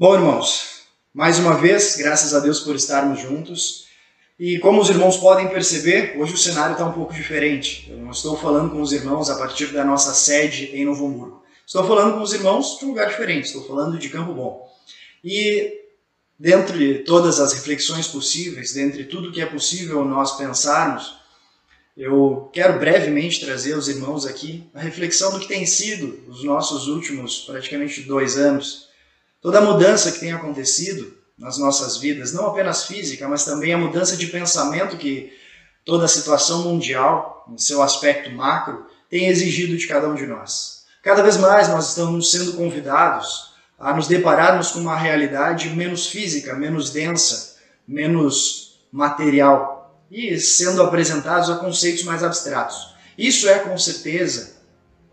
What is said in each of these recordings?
Bom, irmãos, mais uma vez, graças a Deus por estarmos juntos. E como os irmãos podem perceber, hoje o cenário está um pouco diferente. Eu não estou falando com os irmãos a partir da nossa sede em Novo Hamburgo. Estou falando com os irmãos de um lugar diferente, estou falando de Campo Bom. E dentre todas as reflexões possíveis, dentre tudo que é possível nós pensarmos, eu quero brevemente trazer aos irmãos aqui a reflexão do que tem sido os nossos últimos praticamente dois anos Toda a mudança que tem acontecido nas nossas vidas, não apenas física, mas também a mudança de pensamento que toda a situação mundial, em seu aspecto macro, tem exigido de cada um de nós. Cada vez mais nós estamos sendo convidados a nos depararmos com uma realidade menos física, menos densa, menos material e sendo apresentados a conceitos mais abstratos. Isso é com certeza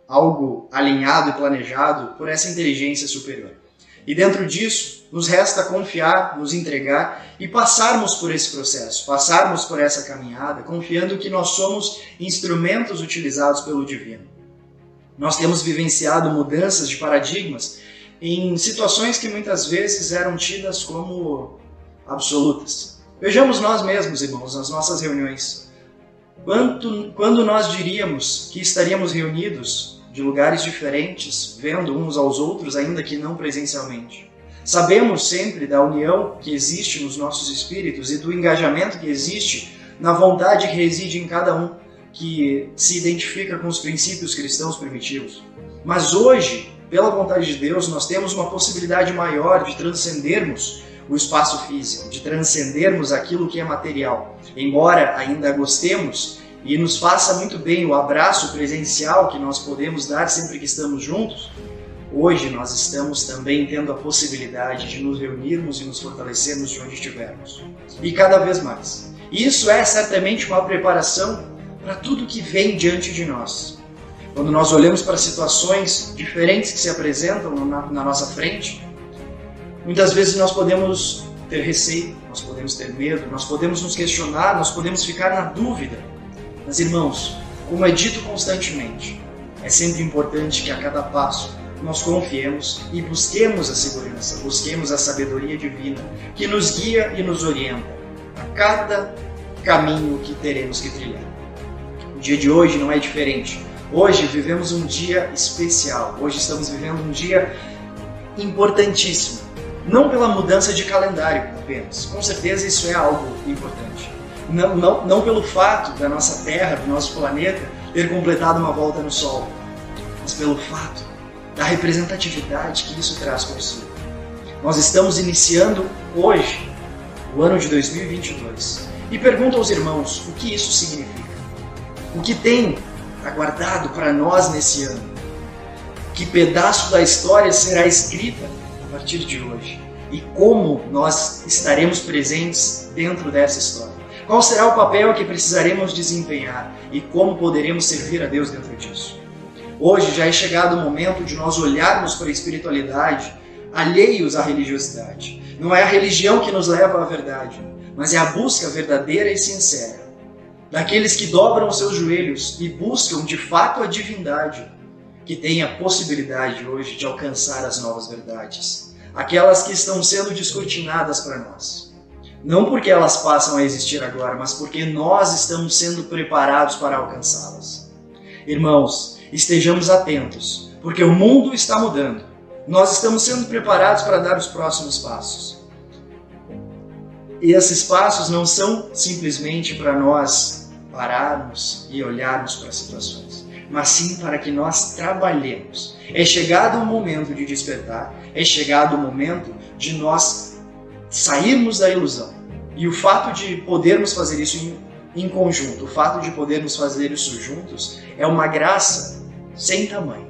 algo alinhado e planejado por essa inteligência superior. E dentro disso, nos resta confiar, nos entregar e passarmos por esse processo, passarmos por essa caminhada, confiando que nós somos instrumentos utilizados pelo Divino. Nós temos vivenciado mudanças de paradigmas em situações que muitas vezes eram tidas como absolutas. Vejamos nós mesmos, irmãos, nas nossas reuniões. Quanto, quando nós diríamos que estaríamos reunidos de lugares diferentes, vendo uns aos outros, ainda que não presencialmente. Sabemos sempre da união que existe nos nossos espíritos e do engajamento que existe na vontade que reside em cada um que se identifica com os princípios cristãos primitivos. Mas hoje, pela vontade de Deus, nós temos uma possibilidade maior de transcendermos o espaço físico, de transcendermos aquilo que é material. Embora ainda gostemos e nos faça muito bem o abraço presencial que nós podemos dar sempre que estamos juntos, hoje nós estamos também tendo a possibilidade de nos reunirmos e nos fortalecermos de onde estivermos. E cada vez mais. Isso é certamente uma preparação para tudo que vem diante de nós. Quando nós olhamos para situações diferentes que se apresentam na, na nossa frente, muitas vezes nós podemos ter receio, nós podemos ter medo, nós podemos nos questionar, nós podemos ficar na dúvida mas, irmãos, como é dito constantemente, é sempre importante que a cada passo nós confiemos e busquemos a segurança, busquemos a sabedoria divina que nos guia e nos orienta a cada caminho que teremos que trilhar. O dia de hoje não é diferente. Hoje vivemos um dia especial. Hoje estamos vivendo um dia importantíssimo. Não pela mudança de calendário apenas. Com certeza isso é algo importante não, não, não pelo fato da nossa Terra, do nosso planeta, ter completado uma volta no Sol, mas pelo fato da representatividade que isso traz consigo. Nós estamos iniciando hoje o ano de 2022 e pergunto aos irmãos o que isso significa. O que tem aguardado para nós nesse ano? Que pedaço da história será escrita a partir de hoje? E como nós estaremos presentes dentro dessa história? Qual será o papel que precisaremos desempenhar e como poderemos servir a Deus dentro disso? Hoje já é chegado o momento de nós olharmos para a espiritualidade alheios à religiosidade. Não é a religião que nos leva à verdade, mas é a busca verdadeira e sincera daqueles que dobram seus joelhos e buscam de fato a divindade, que tem a possibilidade hoje de alcançar as novas verdades, aquelas que estão sendo descortinadas para nós. Não porque elas passam a existir agora, mas porque nós estamos sendo preparados para alcançá-las. Irmãos, estejamos atentos, porque o mundo está mudando. Nós estamos sendo preparados para dar os próximos passos. E esses passos não são simplesmente para nós pararmos e olharmos para as situações, mas sim para que nós trabalhemos. É chegado o momento de despertar, é chegado o momento de nós sairmos da ilusão. E o fato de podermos fazer isso em, em conjunto, o fato de podermos fazer isso juntos, é uma graça sem tamanho.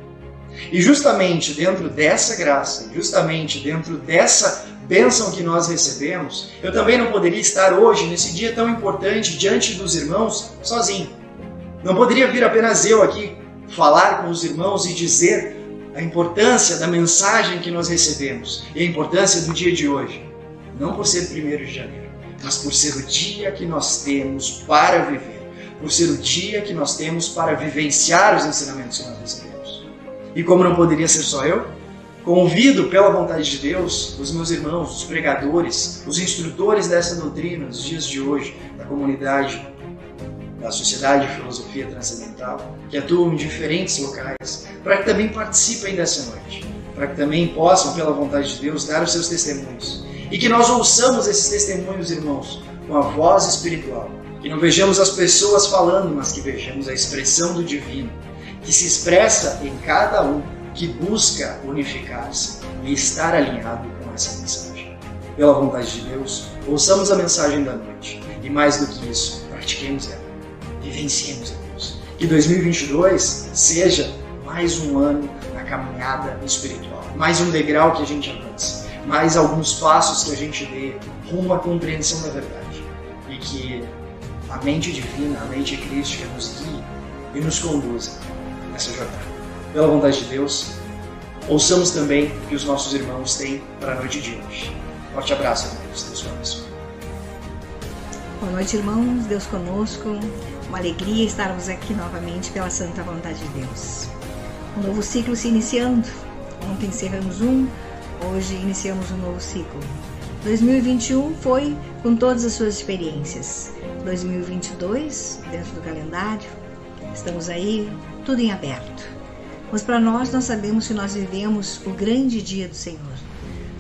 E justamente dentro dessa graça, justamente dentro dessa bênção que nós recebemos, eu também não poderia estar hoje, nesse dia tão importante, diante dos irmãos, sozinho. Não poderia vir apenas eu aqui falar com os irmãos e dizer a importância da mensagem que nós recebemos e a importância do dia de hoje não por ser primeiro de janeiro, mas por ser o dia que nós temos para viver, por ser o dia que nós temos para vivenciar os ensinamentos que nós recebemos. E como não poderia ser só eu, Convido, pela vontade de Deus, os meus irmãos, os pregadores, os instrutores dessa doutrina nos dias de hoje, da comunidade, da Sociedade de Filosofia Transcendental, que atuam em diferentes locais, para que também participem dessa noite, para que também possam, pela vontade de Deus, dar os seus testemunhos. E que nós ouçamos esses testemunhos, irmãos, com a voz espiritual. Que não vejamos as pessoas falando, mas que vejamos a expressão do divino, que se expressa em cada um que busca unificar-se e estar alinhado com essa mensagem. Pela vontade de Deus, ouçamos a mensagem da noite e, mais do que isso, pratiquemos ela, vivenciemos a Deus. Que 2022 seja mais um ano na caminhada espiritual, mais um degrau que a gente avance, mais alguns passos que a gente dê rumo à compreensão da verdade e que a mente divina, a mente crística nos guie e nos conduza nessa jornada pela vontade de Deus, ouçamos também o que os nossos irmãos têm para a noite de hoje. Forte abraço, irmãos. Deus abençoe. Boa noite, irmãos. Deus conosco. Uma alegria estarmos aqui novamente pela santa vontade de Deus. Um novo ciclo se iniciando. Ontem encerramos um, hoje iniciamos um novo ciclo. 2021 foi com todas as suas experiências. 2022, dentro do calendário, estamos aí, tudo em aberto. Mas para nós, nós sabemos que nós vivemos o grande dia do Senhor.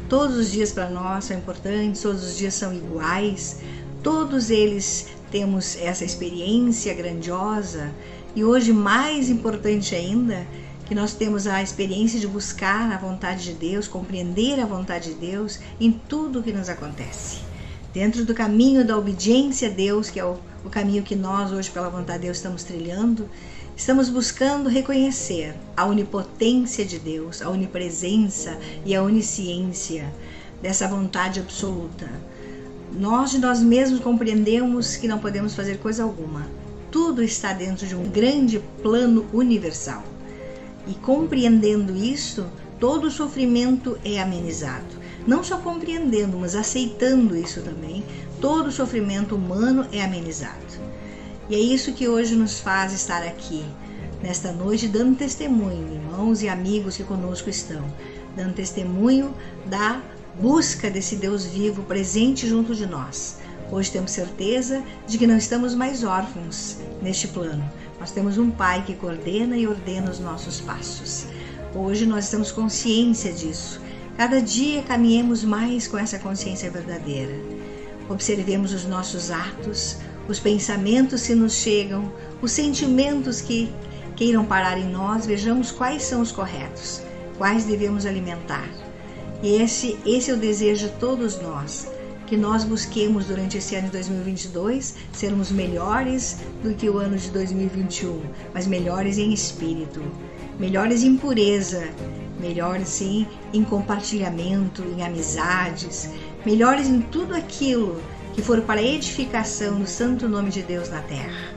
Todos os dias para nós são importantes, todos os dias são iguais, todos eles temos essa experiência grandiosa e hoje, mais importante ainda, que nós temos a experiência de buscar a vontade de Deus, compreender a vontade de Deus em tudo o que nos acontece. Dentro do caminho da obediência a Deus, que é o, o caminho que nós hoje, pela vontade de Deus, estamos trilhando, Estamos buscando reconhecer a onipotência de Deus, a onipresença e a onisciência dessa vontade absoluta. Nós de nós mesmos compreendemos que não podemos fazer coisa alguma. Tudo está dentro de um grande plano universal. E compreendendo isso, todo o sofrimento é amenizado. Não só compreendendo, mas aceitando isso também, todo o sofrimento humano é amenizado. E é isso que hoje nos faz estar aqui, nesta noite, dando testemunho, irmãos e amigos que conosco estão, dando testemunho da busca desse Deus vivo presente junto de nós. Hoje temos certeza de que não estamos mais órfãos neste plano. Nós temos um Pai que coordena e ordena os nossos passos. Hoje nós temos consciência disso. Cada dia caminhemos mais com essa consciência verdadeira. Observemos os nossos atos, os pensamentos que nos chegam, os sentimentos que queiram parar em nós, vejamos quais são os corretos, quais devemos alimentar. E esse, esse é o desejo de todos nós, que nós busquemos durante esse ano de 2022 sermos melhores do que o ano de 2021, mas melhores em espírito, melhores em pureza, melhores sim em compartilhamento, em amizades, melhores em tudo aquilo que for para a edificação do santo nome de Deus na terra.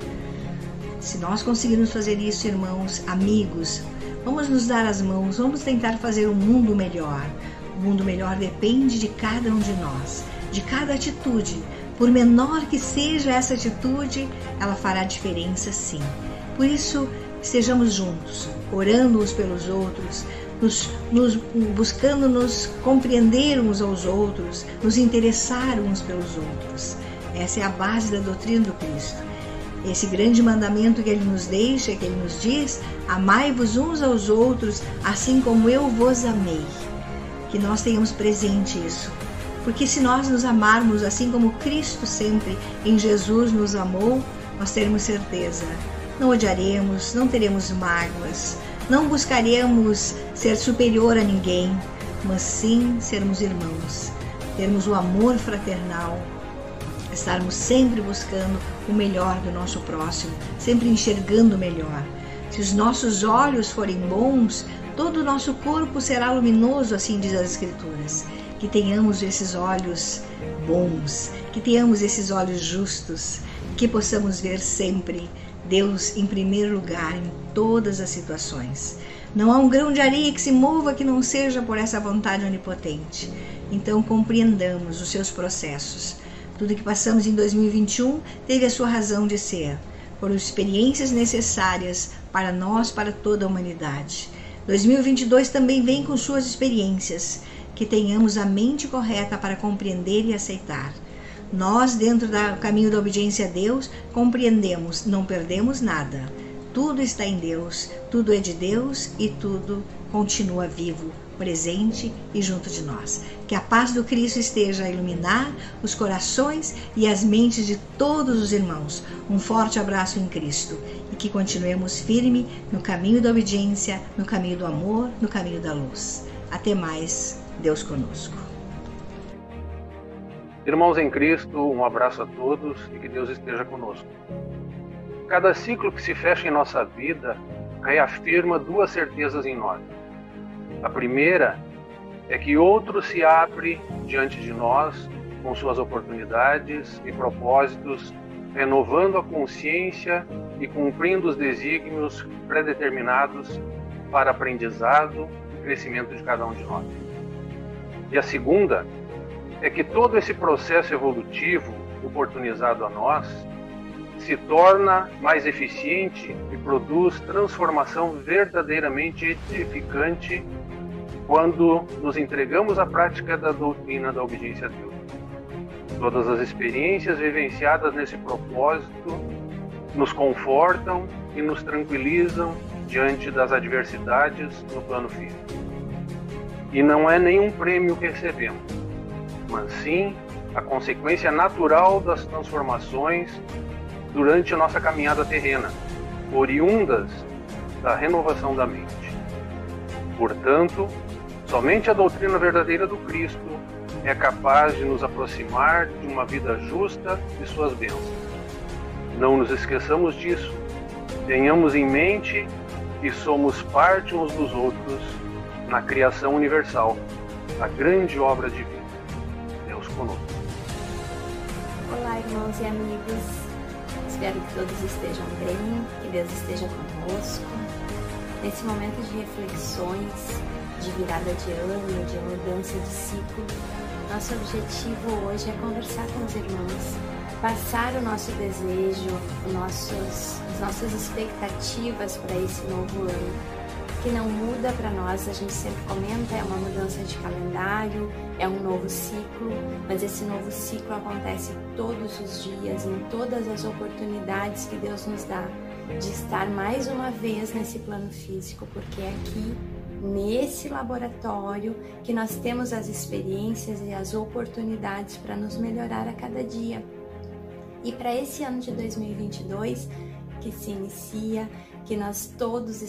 Se nós conseguirmos fazer isso, irmãos, amigos, vamos nos dar as mãos, vamos tentar fazer um mundo melhor. O mundo melhor depende de cada um de nós, de cada atitude. Por menor que seja essa atitude, ela fará diferença sim. Por isso, estejamos juntos, orando uns pelos outros, nos, nos, buscando nos compreender uns aos outros, nos interessar uns pelos outros. Essa é a base da doutrina do Cristo. Esse grande mandamento que ele nos deixa, que ele nos diz: amai-vos uns aos outros, assim como eu vos amei. Que nós tenhamos presente isso. Porque se nós nos amarmos assim como Cristo sempre em Jesus nos amou, nós teremos certeza. Não odiaremos, não teremos mágoas, não buscaremos ser superior a ninguém, mas sim sermos irmãos, termos o amor fraternal, estarmos sempre buscando o melhor do nosso próximo, sempre enxergando o melhor. Se os nossos olhos forem bons, todo o nosso corpo será luminoso, assim diz as Escrituras. Que tenhamos esses olhos bons, que tenhamos esses olhos justos, que possamos ver sempre Deus em primeiro lugar em todas as situações. Não há um grão de areia que se mova que não seja por essa vontade onipotente. Então compreendamos os seus processos. Tudo que passamos em 2021 teve a sua razão de ser. Foram experiências necessárias para nós, para toda a humanidade. 2022 também vem com suas experiências, que tenhamos a mente correta para compreender e aceitar. Nós, dentro do caminho da obediência a Deus, compreendemos, não perdemos nada. Tudo está em Deus, tudo é de Deus e tudo continua vivo, presente e junto de nós. Que a paz do Cristo esteja a iluminar os corações e as mentes de todos os irmãos. Um forte abraço em Cristo e que continuemos firme no caminho da obediência, no caminho do amor, no caminho da luz. Até mais, Deus conosco. Irmãos em Cristo, um abraço a todos e que Deus esteja conosco. Cada ciclo que se fecha em nossa vida reafirma duas certezas em nós. A primeira é que outro se abre diante de nós com suas oportunidades e propósitos, renovando a consciência e cumprindo os desígnios predeterminados para aprendizado e crescimento de cada um de nós. E a segunda é que todo esse processo evolutivo oportunizado a nós se torna mais eficiente e produz transformação verdadeiramente edificante quando nos entregamos à prática da doutrina da obediência a Deus. Todas as experiências vivenciadas nesse propósito nos confortam e nos tranquilizam diante das adversidades no plano físico. E não é nenhum prêmio que recebemos, mas sim a consequência natural das transformações durante a nossa caminhada terrena, oriundas da renovação da mente. Portanto, Somente a doutrina verdadeira do Cristo é capaz de nos aproximar de uma vida justa e suas bênçãos. Não nos esqueçamos disso. Tenhamos em mente que somos parte uns dos outros na criação universal, a grande obra divina. Deus conosco. Olá, irmãos e amigos. Espero que todos estejam bem, que Deus esteja conosco. Nesse momento de reflexões, de virada de ano, de mudança de ciclo. Nosso objetivo hoje é conversar com os irmãos, passar o nosso desejo, nossos, as nossas expectativas para esse novo ano. Que não muda para nós, a gente sempre comenta, é uma mudança de calendário, é um novo ciclo, mas esse novo ciclo acontece todos os dias, em todas as oportunidades que Deus nos dá de estar mais uma vez nesse plano físico, porque é aqui nesse laboratório que nós temos as experiências e as oportunidades para nos melhorar a cada dia. E para esse ano de 2022 que se inicia, que nós todos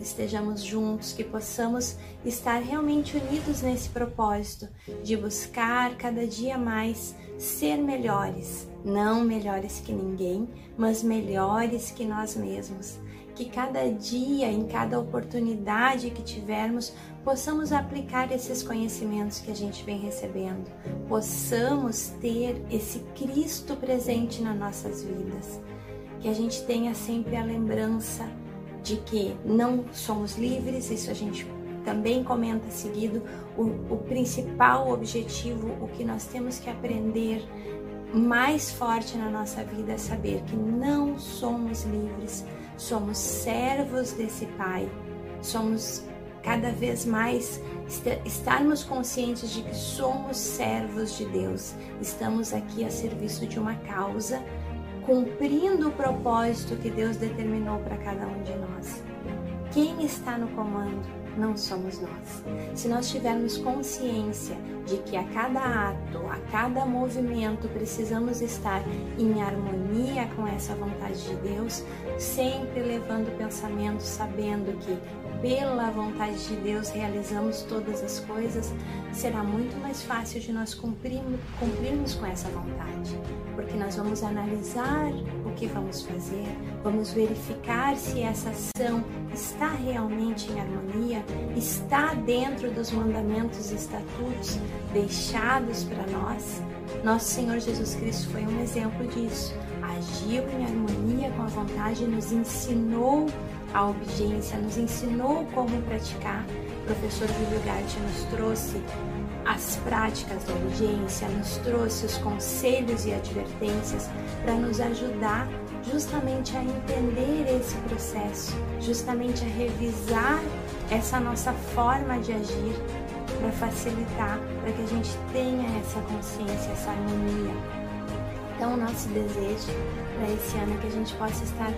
estejamos juntos, que possamos estar realmente unidos nesse propósito de buscar cada dia mais ser melhores, não melhores que ninguém, mas melhores que nós mesmos. Que cada dia, em cada oportunidade que tivermos, possamos aplicar esses conhecimentos que a gente vem recebendo, possamos ter esse Cristo presente nas nossas vidas, que a gente tenha sempre a lembrança de que não somos livres, isso a gente também comenta seguido, o, o principal objetivo, o que nós temos que aprender mais forte na nossa vida é saber que não somos livres, somos servos desse Pai, somos cada vez mais estarmos conscientes de que somos servos de Deus, estamos aqui a serviço de uma causa, cumprindo o propósito que Deus determinou para cada um de nós. Quem está no comando? não somos nós. Se nós tivermos consciência de que a cada ato, a cada movimento precisamos estar em harmonia com essa vontade de Deus, sempre levando pensamento, sabendo que pela vontade de Deus realizamos todas as coisas, será muito mais fácil de nós cumprirmos, cumprirmos com essa vontade, porque nós vamos analisar o que vamos fazer, vamos verificar se essa ação está realmente em harmonia, está dentro dos mandamentos e estatutos deixados para nós. Nosso Senhor Jesus Cristo foi um exemplo disso. Agiu em harmonia com a vontade nos ensinou a obediência, nos ensinou como praticar. O professor Júlio Gatti nos trouxe as práticas da obediência, nos trouxe os conselhos e advertências para nos ajudar justamente a entender esse processo, justamente a revisar essa nossa forma de agir para facilitar, para que a gente tenha essa consciência, essa harmonia. Então, nosso desejo para esse ano é que a gente possa estar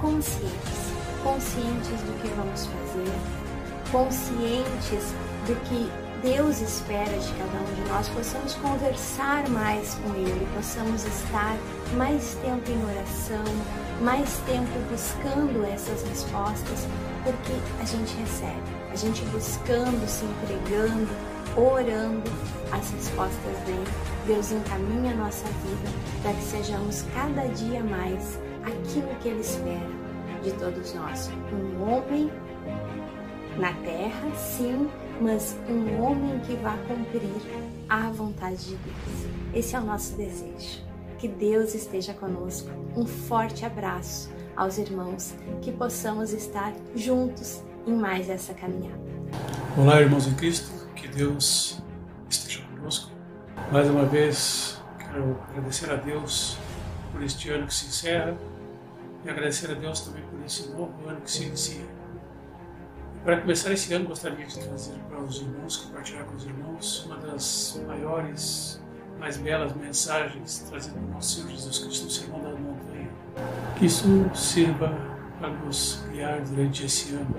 conscientes, conscientes do que vamos fazer, conscientes do que Deus espera de cada um de nós, possamos conversar mais com Ele, possamos estar mais tempo em oração, mais tempo buscando essas respostas, porque a gente recebe, a gente buscando, se entregando, orando, as respostas vêm. Deus encaminha a nossa vida para que sejamos cada dia mais aquilo que Ele espera de todos nós. Um homem na terra, sim, mas um homem que vá cumprir a vontade de Deus. Esse é o nosso desejo. Que Deus esteja conosco. Um forte abraço aos irmãos, que possamos estar juntos em mais essa caminhada. Olá, irmãos em Cristo, que Deus esteja conosco. Mais uma vez, quero agradecer a Deus por este ano que se encerra e agradecer a Deus também por esse novo ano que se inicia. Para começar esse ano, gostaria de trazer para os irmãos, compartilhar com os irmãos, uma das maiores, mais belas mensagens trazidas do nosso Senhor Jesus Cristo no Sermão da Montanha. Que isso sirva para nos guiar durante esse ano.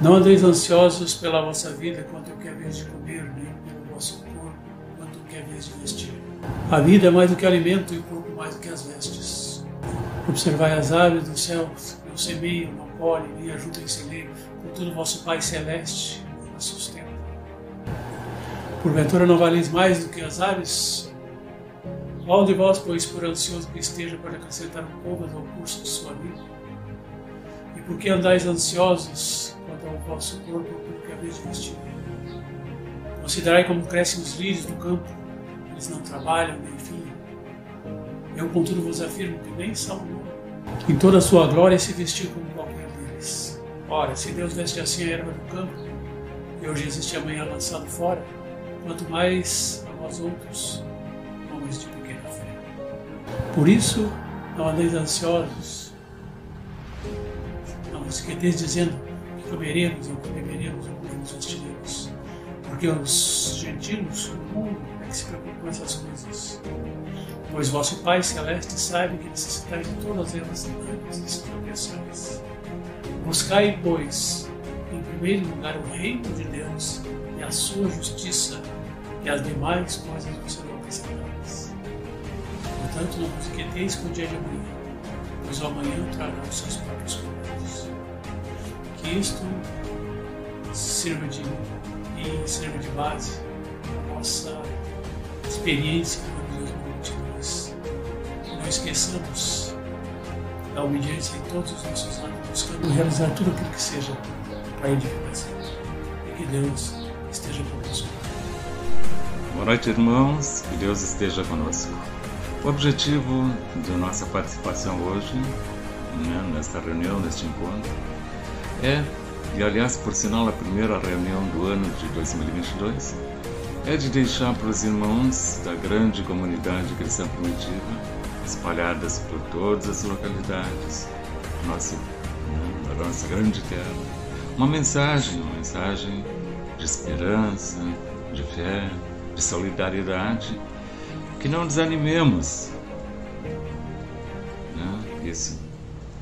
Não andeis ansiosos pela vossa vida, quanto o que é de comer, nem pelo vosso corpo, quanto o que é de vestir. A vida é mais do que alimento e o corpo mais do que as vestes. Observai as aves do céu, não semeiam, não colhem, nem ajudam em celeiro, contudo vosso Pai Celeste a sustenta. Porventura não valeis mais do que as aves? Qual de vós, pois, por ansioso que esteja, pode acrescentar um pouco ao curso de sua vida? E por que andais ansiosos quanto ao vosso corpo, porque a vez de vestir? Considerai como crescem os lírios do campo, eles não trabalham nem fiam. Eu, contudo, vos afirmo que nem Salomão, em toda a sua glória, se vestiu como qualquer deles. Ora, se Deus veste assim a erva do campo, e hoje existe amanhã lançado fora, quanto mais a nós outros, homens de pequena fé. Por isso, não andeis ansiosos, não vos quedeis dizendo que comeremos, ou que beberemos, ou que nos vestiremos, porque os gentios, o mundo, é que se preocupa com essas coisas. Pois vosso Pai Celeste sabe que necessitais de todas elas antes de tropeçares. Buscai, pois, em primeiro lugar o reino de Deus e a sua justiça, e as demais coisas vos serão acrescentadas. Portanto, não vos inquieteis com o dia de amanhã, pois o amanhã trará os seus próprios cuidados. Que isto sirva de e sirva de base a nossa experiência 2022. Não esqueçamos da obediência em todos os nossos anos, buscando realizar tudo aquilo que seja para a edificação. E que Deus esteja conosco. Boa noite, irmãos. Que Deus esteja conosco. O objetivo da nossa participação hoje, né, nesta reunião, neste encontro, é, e aliás, por sinal, a primeira reunião do ano de 2022, é de deixar para os irmãos da grande comunidade cristã primitiva espalhadas por todas as localidades nossa, né, da nossa grande terra. Uma mensagem, uma mensagem de esperança, de fé, de solidariedade, que não desanimemos. Né? Esse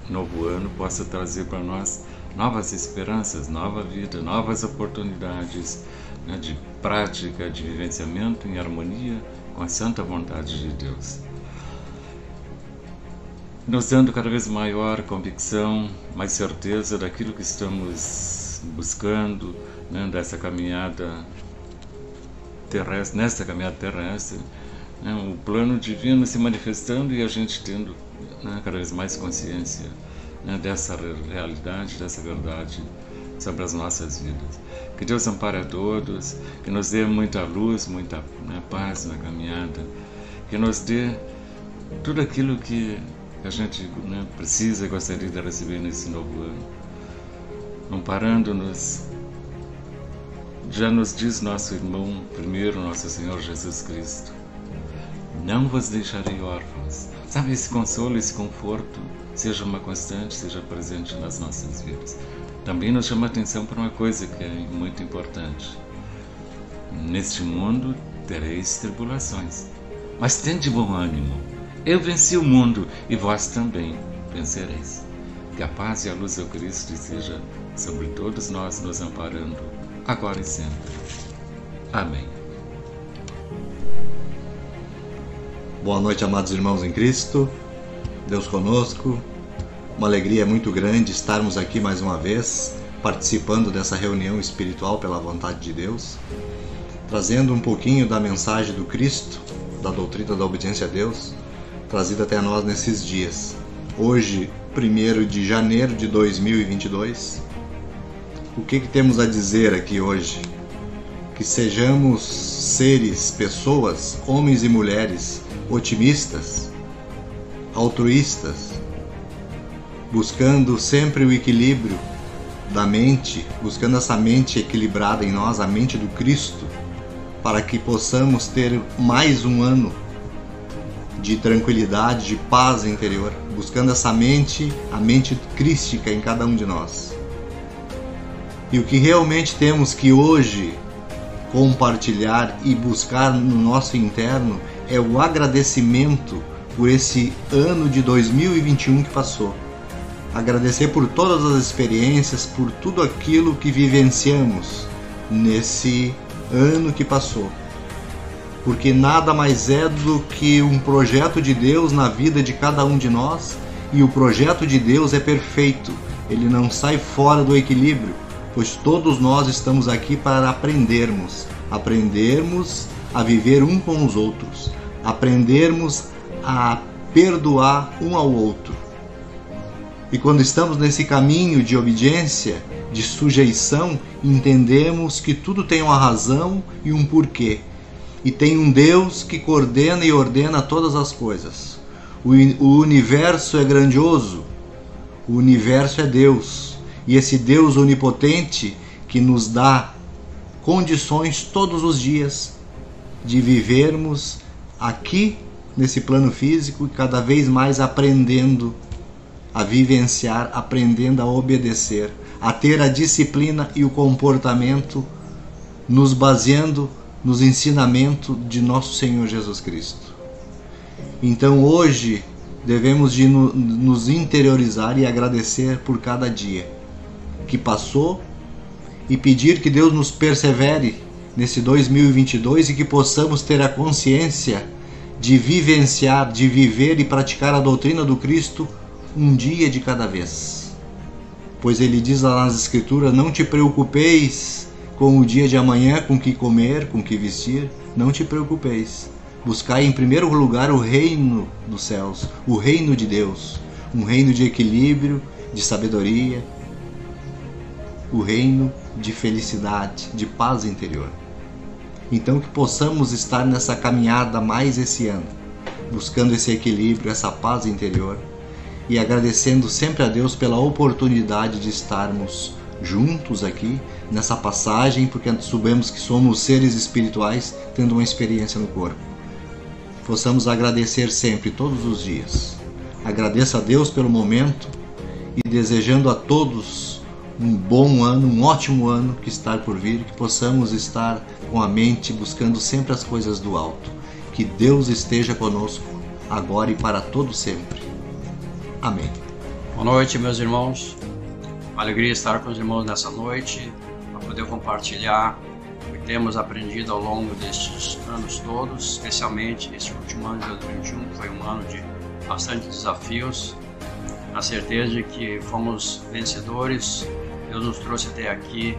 novo ano possa trazer para nós novas esperanças, nova vida, novas oportunidades né? de prática, de vivenciamento em harmonia com a santa vontade de Deus nos dando cada vez maior convicção, mais certeza daquilo que estamos buscando, né, dessa caminhada terrestre, nesta caminhada terrestre, né, o plano divino se manifestando e a gente tendo né, cada vez mais consciência né, dessa realidade, dessa verdade sobre as nossas vidas. Que Deus ampare a todos, que nos dê muita luz, muita né, paz na caminhada, que nos dê tudo aquilo que que a gente né, precisa e gostaria de receber nesse novo ano. Amparando-nos, já nos diz nosso irmão, primeiro nosso Senhor Jesus Cristo: Não vos deixarei órfãos. Sabe, esse consolo, esse conforto, seja uma constante, seja presente nas nossas vidas. também nos chama a atenção para uma coisa que é muito importante. Neste mundo tereis tribulações, mas tende bom ânimo. Eu venci o mundo e vós também vencereis. Que a paz e a luz do Cristo esteja sobre todos nós, nos amparando, agora e sempre. Amém. Boa noite, amados irmãos em Cristo. Deus conosco. Uma alegria muito grande estarmos aqui mais uma vez, participando dessa reunião espiritual pela vontade de Deus, trazendo um pouquinho da mensagem do Cristo, da doutrina da obediência a Deus, trazida até nós nesses dias. Hoje, 1 de janeiro de 2022, o que, que temos a dizer aqui hoje? Que sejamos seres, pessoas, homens e mulheres otimistas, altruístas, buscando sempre o equilíbrio da mente, buscando essa mente equilibrada em nós, a mente do Cristo, para que possamos ter mais um ano de tranquilidade, de paz interior, buscando essa mente, a mente crística em cada um de nós. E o que realmente temos que hoje compartilhar e buscar no nosso interno é o agradecimento por esse ano de 2021 que passou. Agradecer por todas as experiências, por tudo aquilo que vivenciamos nesse ano que passou. Porque nada mais é do que um projeto de Deus na vida de cada um de nós, e o projeto de Deus é perfeito, ele não sai fora do equilíbrio, pois todos nós estamos aqui para aprendermos, aprendermos a viver um com os outros, aprendermos a perdoar um ao outro. E quando estamos nesse caminho de obediência, de sujeição, entendemos que tudo tem uma razão e um porquê. E tem um Deus que coordena e ordena todas as coisas. O, o universo é grandioso, o universo é Deus. E esse Deus onipotente que nos dá condições todos os dias de vivermos aqui nesse plano físico e cada vez mais aprendendo a vivenciar, aprendendo a obedecer, a ter a disciplina e o comportamento nos baseando nos ensinamentos de nosso Senhor Jesus Cristo. Então hoje devemos de nos interiorizar e agradecer por cada dia que passou e pedir que Deus nos persevere nesse 2022 e que possamos ter a consciência de vivenciar, de viver e praticar a doutrina do Cristo um dia de cada vez. Pois ele diz lá nas Escrituras: Não te preocupeis com o dia de amanhã, com que comer, com que vestir, não te preocupeis. Buscai em primeiro lugar o reino dos céus, o reino de Deus, um reino de equilíbrio, de sabedoria, o reino de felicidade, de paz interior. Então que possamos estar nessa caminhada mais esse ano, buscando esse equilíbrio, essa paz interior e agradecendo sempre a Deus pela oportunidade de estarmos juntos aqui nessa passagem, porque sabemos que somos seres espirituais tendo uma experiência no corpo. Possamos agradecer sempre, todos os dias. Agradeço a Deus pelo momento e desejando a todos um bom ano, um ótimo ano que está por vir, que possamos estar com a mente buscando sempre as coisas do alto. Que Deus esteja conosco, agora e para todo sempre. Amém. Boa noite, meus irmãos. Uma alegria estar com os irmãos nessa noite, poder compartilhar o que temos aprendido ao longo destes anos todos, especialmente este último ano de 2021, que foi um ano de bastante desafios, na certeza de que fomos vencedores Deus nos trouxe até aqui,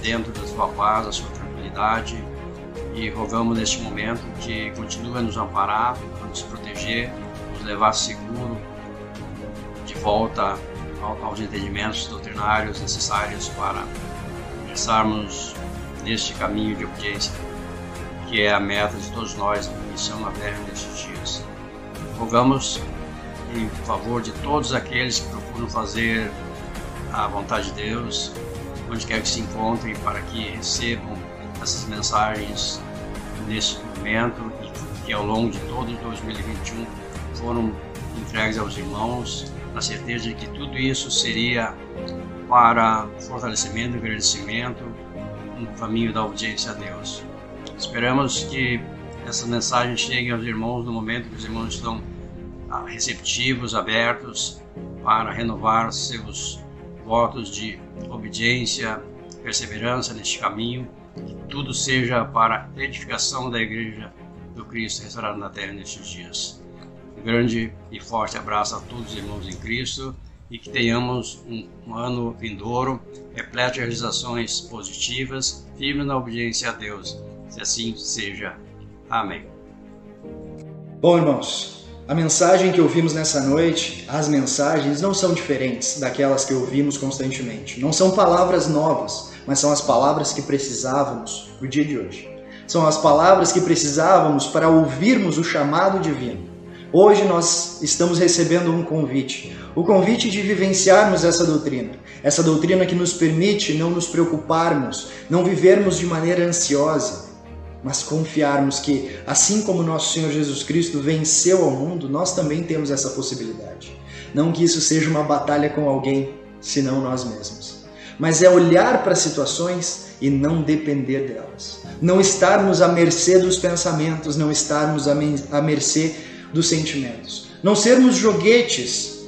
dentro da sua paz, da sua tranquilidade, e rogamos neste momento que continue a nos amparar, a nos proteger, nos levar seguro de volta aos entendimentos doutrinários necessários para ingressarmos neste caminho de obediência, que é a meta de todos nós, a missão na terra nestes dias. Rogamos em favor de todos aqueles que procuram fazer a vontade de Deus, onde quer que se encontrem, para que recebam essas mensagens nesse momento e que ao longo de todo 2021 foram entregues aos irmãos, na certeza de que tudo isso seria para fortalecimento e agradecimento no caminho da obediência a Deus. Esperamos que essa mensagem chegue aos irmãos no momento que os irmãos estão ah, receptivos, abertos para renovar seus votos de obediência, perseverança neste caminho, que tudo seja para edificação da Igreja do Cristo restaurado na terra nestes dias. Um grande e forte abraço a todos os irmãos em Cristo e que tenhamos um, um ano vindouro repleto de realizações positivas, firme na obediência a Deus. Se assim seja. Amém. Bom, irmãos, a mensagem que ouvimos nessa noite, as mensagens não são diferentes daquelas que ouvimos constantemente. Não são palavras novas, mas são as palavras que precisávamos no dia de hoje. São as palavras que precisávamos para ouvirmos o chamado divino Hoje nós estamos recebendo um convite, o convite de vivenciarmos essa doutrina, essa doutrina que nos permite não nos preocuparmos, não vivermos de maneira ansiosa, mas confiarmos que, assim como nosso Senhor Jesus Cristo venceu ao mundo, nós também temos essa possibilidade. Não que isso seja uma batalha com alguém, senão nós mesmos, mas é olhar para situações e não depender delas. Não estarmos à mercê dos pensamentos, não estarmos à mercê dos sentimentos. Não sermos joguetes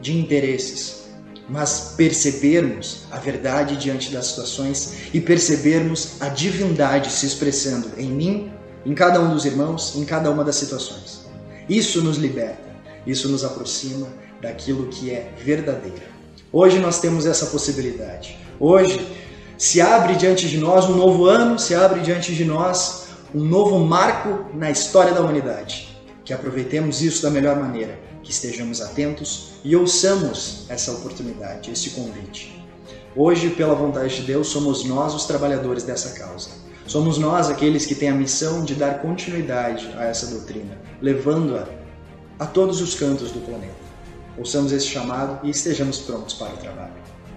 de interesses, mas percebermos a verdade diante das situações e percebermos a divindade se expressando em mim, em cada um dos irmãos, em cada uma das situações. Isso nos liberta, isso nos aproxima daquilo que é verdadeiro. Hoje nós temos essa possibilidade. Hoje se abre diante de nós um novo ano, se abre diante de nós um novo marco na história da humanidade que aproveitemos isso da melhor maneira, que estejamos atentos e ouçamos essa oportunidade, esse convite. Hoje, pela vontade de Deus, somos nós os trabalhadores dessa causa. Somos nós aqueles que têm a missão de dar continuidade a essa doutrina, levando-a a todos os cantos do planeta. Ouçamos esse chamado e estejamos prontos para o trabalho.